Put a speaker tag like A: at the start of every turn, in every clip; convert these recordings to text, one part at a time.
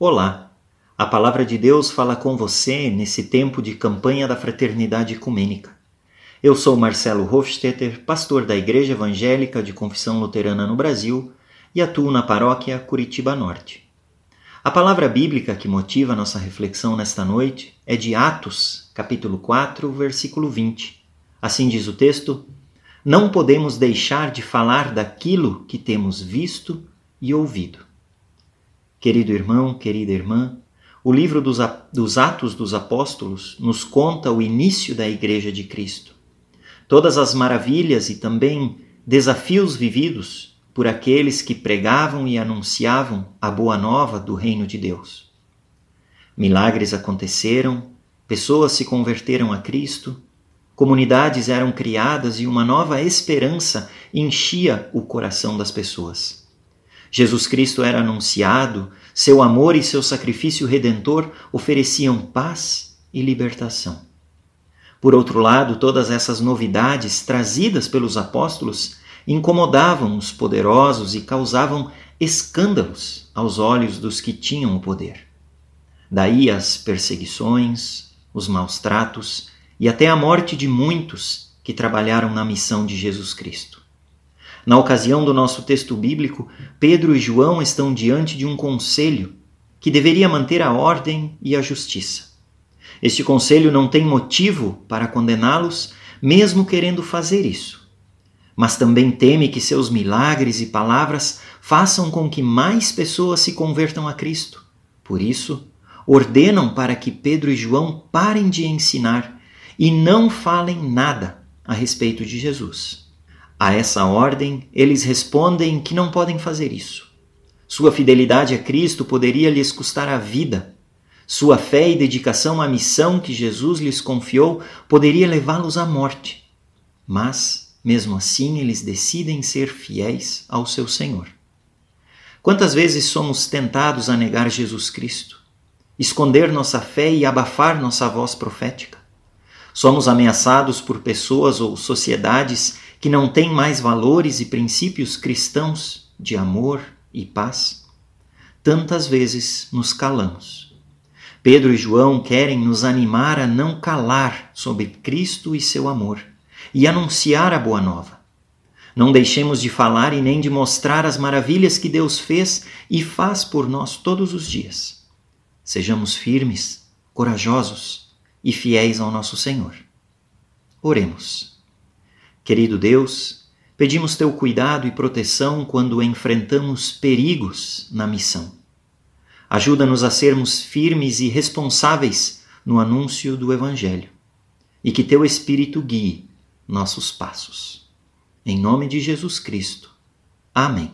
A: Olá! A palavra de Deus fala com você nesse tempo de campanha da Fraternidade Ecumênica. Eu sou Marcelo Hofstetter, pastor da Igreja Evangélica de Confissão Luterana no Brasil e atuo na paróquia Curitiba Norte. A palavra bíblica que motiva nossa reflexão nesta noite é de Atos, capítulo 4, versículo 20. Assim diz o texto: Não podemos deixar de falar daquilo que temos visto e ouvido. Querido irmão, querida irmã, o livro dos, dos Atos dos Apóstolos nos conta o início da Igreja de Cristo. Todas as maravilhas e também desafios vividos por aqueles que pregavam e anunciavam a boa nova do Reino de Deus. Milagres aconteceram, pessoas se converteram a Cristo, comunidades eram criadas e uma nova esperança enchia o coração das pessoas. Jesus Cristo era anunciado, seu amor e seu sacrifício redentor ofereciam paz e libertação. Por outro lado, todas essas novidades trazidas pelos apóstolos incomodavam os poderosos e causavam escândalos aos olhos dos que tinham o poder. Daí as perseguições, os maus tratos e até a morte de muitos que trabalharam na missão de Jesus Cristo. Na ocasião do nosso texto bíblico, Pedro e João estão diante de um conselho que deveria manter a ordem e a justiça. Este conselho não tem motivo para condená-los, mesmo querendo fazer isso. Mas também teme que seus milagres e palavras façam com que mais pessoas se convertam a Cristo. Por isso, ordenam para que Pedro e João parem de ensinar e não falem nada a respeito de Jesus. A essa ordem, eles respondem que não podem fazer isso. Sua fidelidade a Cristo poderia lhes custar a vida. Sua fé e dedicação à missão que Jesus lhes confiou poderia levá-los à morte. Mas, mesmo assim, eles decidem ser fiéis ao seu Senhor. Quantas vezes somos tentados a negar Jesus Cristo, esconder nossa fé e abafar nossa voz profética? Somos ameaçados por pessoas ou sociedades que não tem mais valores e princípios cristãos de amor e paz, tantas vezes nos calamos. Pedro e João querem nos animar a não calar sobre Cristo e seu amor e anunciar a boa nova. Não deixemos de falar e nem de mostrar as maravilhas que Deus fez e faz por nós todos os dias. Sejamos firmes, corajosos e fiéis ao nosso Senhor. Oremos. Querido Deus, pedimos teu cuidado e proteção quando enfrentamos perigos na missão. Ajuda-nos a sermos firmes e responsáveis no anúncio do Evangelho e que teu Espírito guie nossos passos. Em nome de Jesus Cristo. Amém.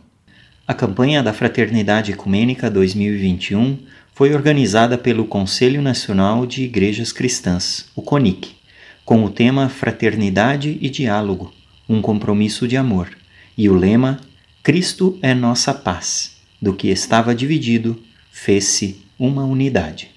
A: A campanha da Fraternidade Ecumênica 2021 foi organizada pelo Conselho Nacional de Igrejas Cristãs, o CONIC com o tema Fraternidade e Diálogo, um compromisso de amor, e o lema Cristo é nossa paz. Do que estava dividido, fez-se uma unidade.